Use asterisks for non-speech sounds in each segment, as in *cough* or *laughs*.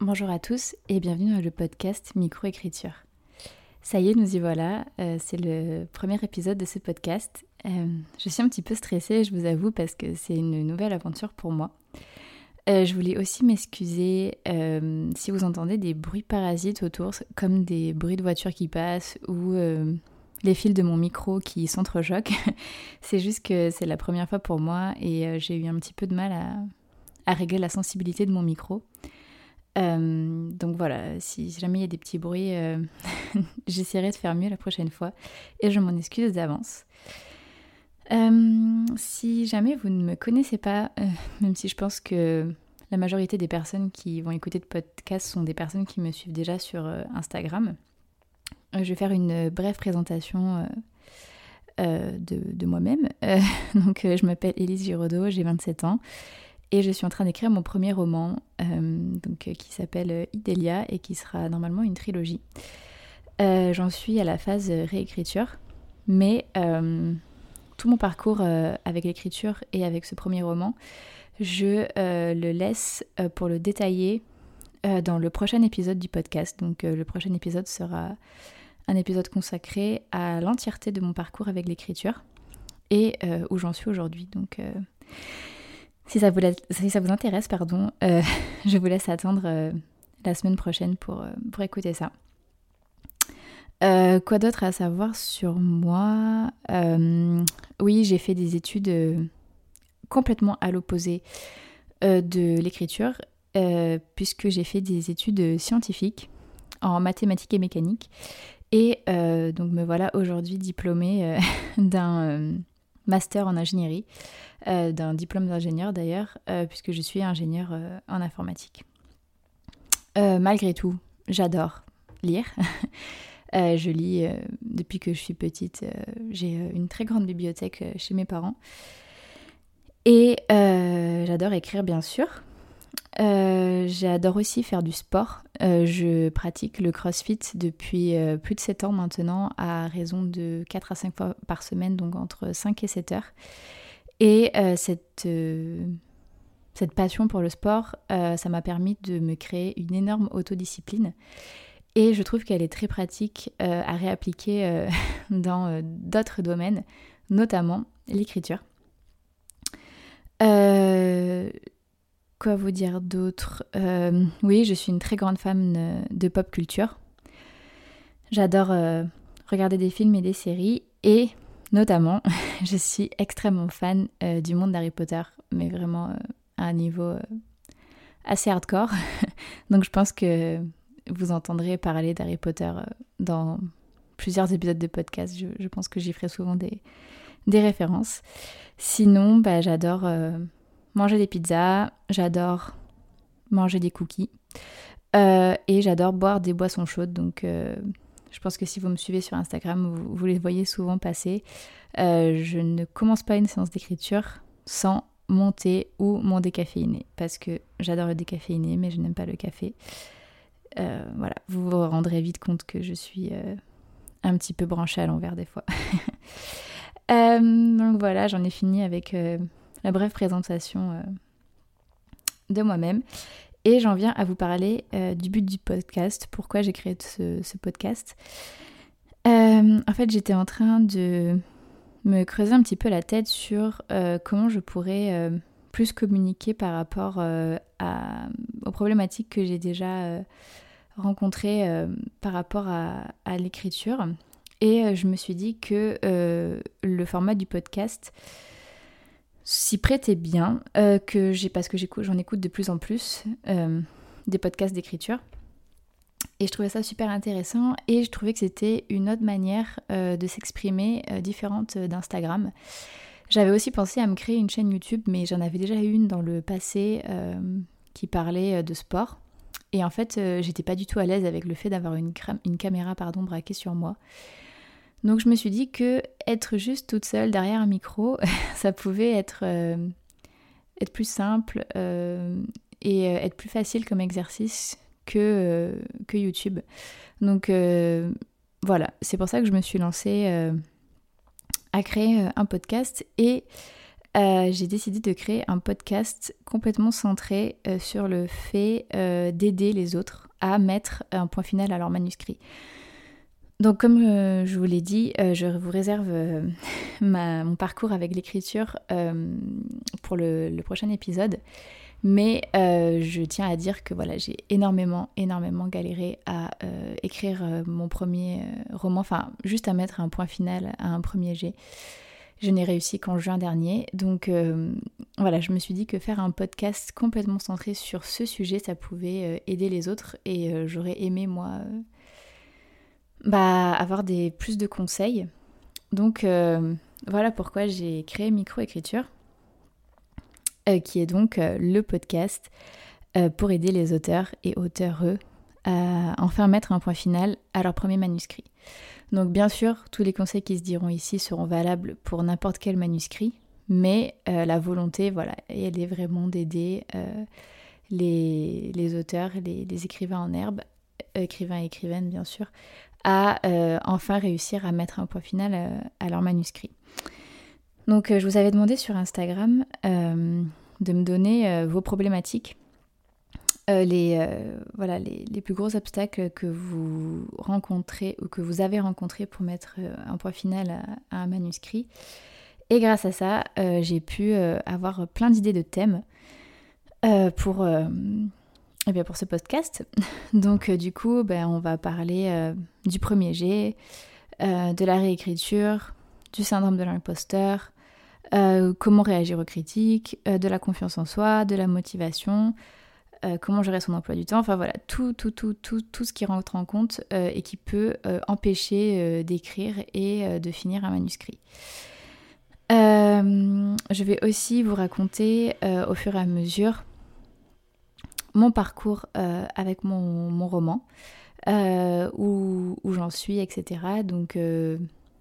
Bonjour à tous et bienvenue dans le podcast Microécriture. Ça y est, nous y voilà, euh, c'est le premier épisode de ce podcast. Euh, je suis un petit peu stressée, je vous avoue, parce que c'est une nouvelle aventure pour moi. Euh, je voulais aussi m'excuser si vous entendez des bruits parasites autour, comme des bruits de voitures qui passent ou les fils de mon micro qui s'entrechoquent. *laughs* c'est juste que c'est la première fois pour moi et j'ai eu un petit peu de mal à, à régler la sensibilité de mon micro. Euh, donc voilà, si jamais il y a des petits bruits, euh, *laughs* j'essaierai de faire mieux la prochaine fois et je m'en excuse d'avance. Euh, si jamais vous ne me connaissez pas, même si je pense que la majorité des personnes qui vont écouter de podcast sont des personnes qui me suivent déjà sur Instagram, je vais faire une brève présentation de, moi-même. *laughs* donc je m'appelle Élise Giraudot, j'ai 27 ans et je suis en train d'écrire mon premier roman euh, donc, euh, qui s'appelle euh, Idélia et qui sera normalement une trilogie. J'en suis à la phase réécriture, mais tout mon parcours avec l'écriture et avec ce premier roman, je le laisse pour le détailler dans le prochain épisode du podcast. Donc le prochain épisode sera un épisode consacré à l'entièreté de mon parcours avec l'écriture et où j'en suis aujourd'hui. Donc si ça vous, intéresse, pardon, euh, *laughs* je vous laisse attendre euh, la semaine prochaine pour, euh, pour écouter ça. quoi d'autre à savoir sur moi? Oui, j'ai fait des études complètement à l'opposé de l'écriture, puisque j'ai fait des études scientifiques en mathématiques et mécanique. Et donc me voilà aujourd'hui diplômée *laughs* d'un master en ingénierie, euh, d'un diplôme d'ingénieur d'ailleurs, euh, puisque je suis ingénieur euh, en informatique. malgré tout, j'adore lire. *laughs* je lis depuis que je suis petite. J'ai une très grande bibliothèque chez mes parents. Et j'adore écrire, bien sûr. J'adore aussi faire du sport. je pratique le crossfit depuis plus de 7 ans maintenant, à raison de 4 à 5 fois par semaine, donc entre 5 et 7 heures. Et euh, cette, euh, cette passion pour le sport, euh, ça m'a permis de me créer une énorme autodiscipline. Et je trouve qu'elle est très pratique à réappliquer *laughs* dans d'autres domaines, notamment l'écriture. Quoi vous dire d'autre? Oui, je suis une très grande fan de pop culture. J'adore regarder des films et des séries et Notamment, *laughs* je suis extrêmement fan euh, du monde d'Harry Potter, mais vraiment euh, à un niveau euh, assez hardcore. *laughs* Donc je pense que vous entendrez parler d'Harry Potter dans plusieurs épisodes de podcast. Je, pense que j'y ferai souvent des, des références. Sinon, bah, j'adore manger des pizzas, j'adore manger des cookies et j'adore boire des boissons chaudes. Donc je pense que si vous me suivez sur Instagram, vous, les voyez souvent passer. Euh, je ne commence pas une séance d'écriture sans monter ou mon décaféiné parce que j'adore le décaféiné mais je n'aime pas le café. Euh, voilà, vous vous rendrez vite compte que je suis euh, un petit peu branchée à l'envers des fois. *laughs* donc voilà, j'en ai fini avec la brève présentation de moi-même. Et j'en viens à vous parler euh, du but du podcast, pourquoi j'ai créé ce, podcast. Euh, en fait, j'étais en train de me creuser un petit peu la tête sur euh, comment je pourrais plus communiquer par rapport à, aux problématiques que j'ai déjà rencontrées par rapport à, à l'écriture. Et je me suis dit que le format du podcast s'y prêtait bien, euh, que j'ai parce que j'en écoute de plus en plus euh, des podcasts d'écriture. Et je trouvais ça super intéressant et je trouvais que c'était une autre manière euh, de s'exprimer différente d'Instagram. J'avais aussi pensé à me créer une chaîne YouTube, mais j'en avais déjà une dans le passé qui parlait de sport. Et en fait, j'étais pas du tout à l'aise avec le fait d'avoir une, une, caméra pardon, braquée sur moi. Donc je me suis dit que être juste toute seule derrière un micro, *laughs* ça pouvait être, euh, plus simple euh, et euh, être plus facile comme exercice que YouTube. Donc voilà, c'est pour ça que je me suis lancée à créer un podcast et j'ai décidé de créer un podcast complètement centré sur le fait d'aider les autres à mettre un point final à leur manuscrit. Donc comme je vous l'ai dit, je vous réserve *laughs* mon parcours avec l'écriture pour le, prochain épisode. Mais euh, je tiens à dire que voilà, j'ai énormément, énormément galéré à euh, écrire euh, mon premier roman, enfin juste à mettre un point final à un premier jet. Je n'ai réussi qu'en juin dernier. Donc voilà, je me suis dit que faire un podcast complètement centré sur ce sujet, ça pouvait aider les autres. Et j'aurais aimé, moi, bah, avoir des, plus de conseils. Donc voilà pourquoi j'ai créé Microécriture. Euh, qui est donc euh, le podcast euh, pour aider les auteurs et auteureux à enfin mettre un point final à leur premier manuscrit. Donc bien sûr, tous les conseils qui se diront ici seront valables pour n'importe quel manuscrit, mais la volonté, voilà, elle est vraiment d'aider les, auteurs, les, écrivains en herbe, écrivains et écrivaines bien sûr, à enfin réussir à mettre un point final à leur manuscrit. Donc je vous avais demandé sur Instagram de me donner euh, vos problématiques, euh, les, euh, voilà, les, plus gros obstacles que vous rencontrez ou que vous avez rencontrés pour mettre un point final à, un manuscrit. Et grâce à ça, j'ai pu avoir plein d'idées de thèmes pour, eh bien pour ce podcast. *laughs* Donc du coup, ben, on va parler du premier jet, de la réécriture, du syndrome de l'imposteur, euh, comment réagir aux critiques, euh, de la confiance en soi, de la motivation, euh, comment gérer son emploi du temps, enfin voilà, tout, tout, tout, tout, tout ce qui rentre en compte et qui peut empêcher d'écrire et de finir un manuscrit. je vais aussi vous raconter au fur et à mesure mon parcours avec mon, roman, où, où j'en suis, etc. Donc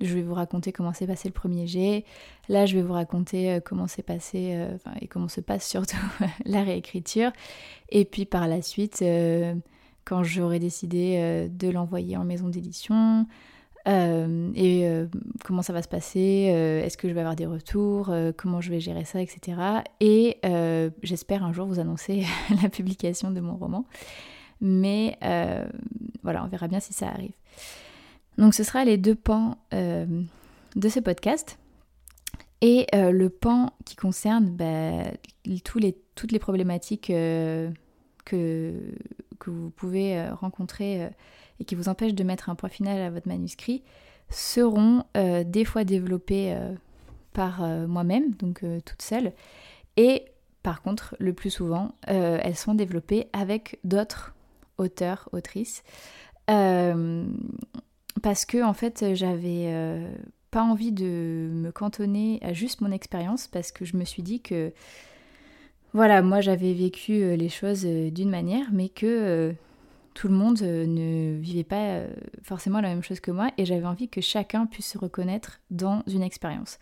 je vais vous raconter comment s'est passé le premier jet. Là, je vais vous raconter euh, comment s'est passé euh, et comment se passe surtout *laughs* la réécriture. Et puis par la suite, euh, quand j'aurai décidé de l'envoyer en maison d'édition, et comment ça va se passer, est-ce que je vais avoir des retours, comment je vais gérer ça, etc. Et j'espère un jour vous annoncer *laughs* la publication de mon roman. Mais voilà, on verra bien si ça arrive. Donc ce sera les deux pans euh, de ce podcast. Et euh, le pan qui concerne bah, tous les, toutes les problématiques euh, que, que vous pouvez rencontrer et qui vous empêchent de mettre un point final à votre manuscrit seront des fois développées par moi-même, donc toute seule. Et par contre, le plus souvent, elles sont développées avec d'autres auteurs, autrices parce que en fait j'avais euh, pas envie de me cantonner à juste mon expérience parce que je me suis dit que voilà moi j'avais vécu euh, les choses euh, d'une manière mais que tout le monde ne vivait pas forcément la même chose que moi et j'avais envie que chacun puisse se reconnaître dans une expérience.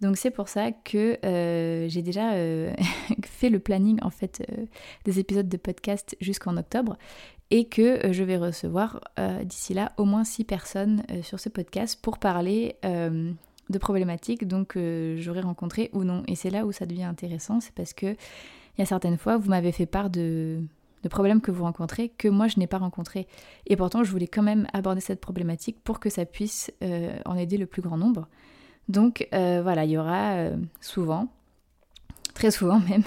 Donc c'est pour ça que j'ai déjà *laughs* fait le planning en fait des épisodes de podcast jusqu'en octobre et que euh, je vais recevoir euh, d'ici là au moins 6 personnes euh, sur ce podcast pour parler de problématiques donc j'aurais rencontré ou non. Et c'est là où ça devient intéressant, c'est parce que il y a certaines fois vous m'avez fait part de, de problèmes que vous rencontrez que moi je n'ai pas rencontrés. Et pourtant je voulais quand même aborder cette problématique pour que ça puisse en aider le plus grand nombre. Donc voilà, il y aura souvent, très souvent *laughs* même,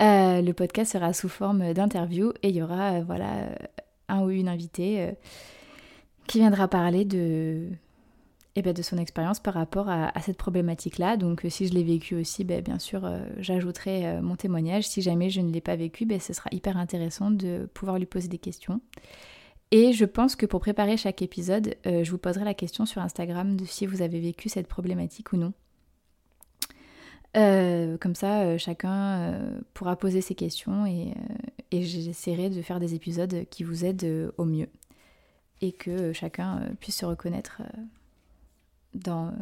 euh, le podcast sera sous forme d'interview et il y aura euh, voilà euh, un ou une invitée qui viendra parler de, eh ben, de son expérience par rapport à, cette problématique-là. Donc si je l'ai vécu aussi, ben, bien sûr, j'ajouterai mon témoignage. Si jamais je ne l'ai pas vécu, ben, ce sera hyper intéressant de pouvoir lui poser des questions. Et je pense que pour préparer chaque épisode, je vous poserai la question sur Instagram de si vous avez vécu cette problématique ou non. Euh, comme ça, euh, chacun euh, pourra poser ses questions et, j'essaierai de faire des épisodes qui vous aident au mieux et que chacun puisse se reconnaître dans,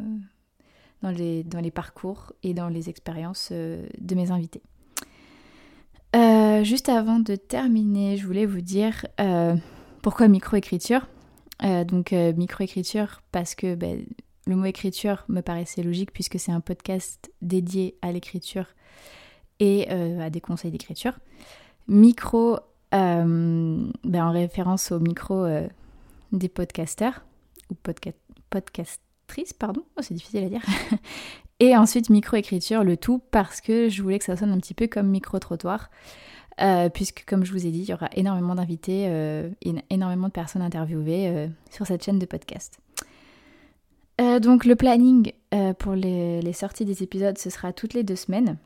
dans, les, dans les parcours et dans les expériences de mes invités. juste avant de terminer, je voulais vous dire pourquoi microécriture. donc microécriture parce que ben, le mot écriture me paraissait logique puisque c'est un podcast dédié à l'écriture et à des conseils d'écriture. Micro, ben, en référence au micro des podcasters ou podcastrices, pardon, oh, c'est difficile à dire. *laughs* et ensuite micro-écriture, le tout parce que je voulais que ça sonne un petit peu comme micro-trottoir. Euh, puisque comme je vous ai dit, il y aura énormément d'invités, euh, énormément de personnes interviewées euh, sur cette chaîne de podcast. donc le planning pour les, sorties des épisodes, ce sera toutes les deux semaines,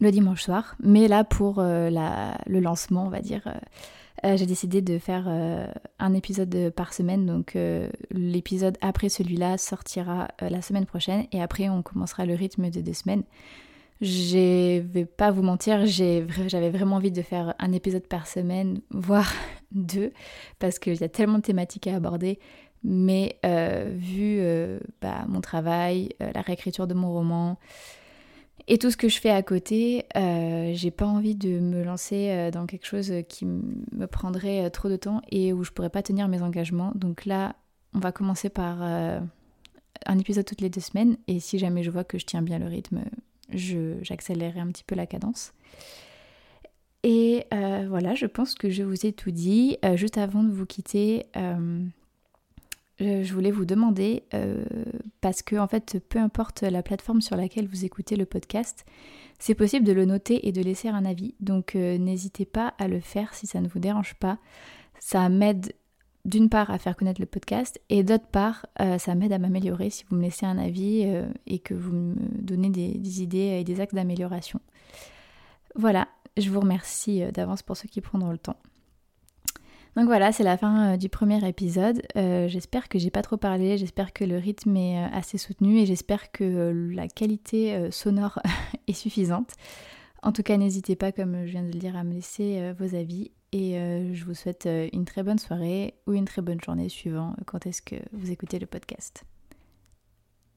le dimanche soir. Mais là, pour le lancement, on va dire, j'ai décidé de faire un épisode par semaine. Donc l'épisode après celui-là sortira la semaine prochaine et après on commencera le rythme de deux semaines. Je vais pas vous mentir, j'avais vraiment envie de faire un épisode par semaine, *laughs* voire deux, parce qu'il y a tellement de thématiques à aborder. Mais euh, vu euh, bah, mon travail, euh, la réécriture de mon roman et tout ce que je fais à côté, j'ai pas envie de me lancer dans quelque chose qui me prendrait trop de temps et où je pourrais pas tenir mes engagements. Donc là, on va commencer par un épisode toutes les deux semaines et si jamais je vois que je tiens bien le rythme, j'accélérerai un petit peu la cadence. Et euh, voilà, je pense que je vous ai tout dit. Euh, juste avant de vous quitter, euh, je voulais vous demander, parce que en fait, peu importe la plateforme sur laquelle vous écoutez le podcast, c'est possible de le noter et de laisser un avis. Donc n'hésitez pas à le faire si ça ne vous dérange pas. Ça m'aide d'une part à faire connaître le podcast et d'autre part euh, ça m'aide à m'améliorer si vous me laissez un avis euh, et que vous me donnez des, idées et des axes d'amélioration. Voilà, je vous remercie euh, d'avance pour ceux qui prendront le temps. Donc voilà, c'est la fin du premier épisode. j'espère que j'ai pas trop parlé, j'espère que le rythme est assez soutenu et j'espère que la qualité sonore *laughs* est suffisante. En tout cas, n'hésitez pas, comme je viens de le dire, à me laisser vos avis et euh, je vous souhaite euh, une très bonne soirée ou une très bonne journée suivant quand est-ce que vous écoutez le podcast.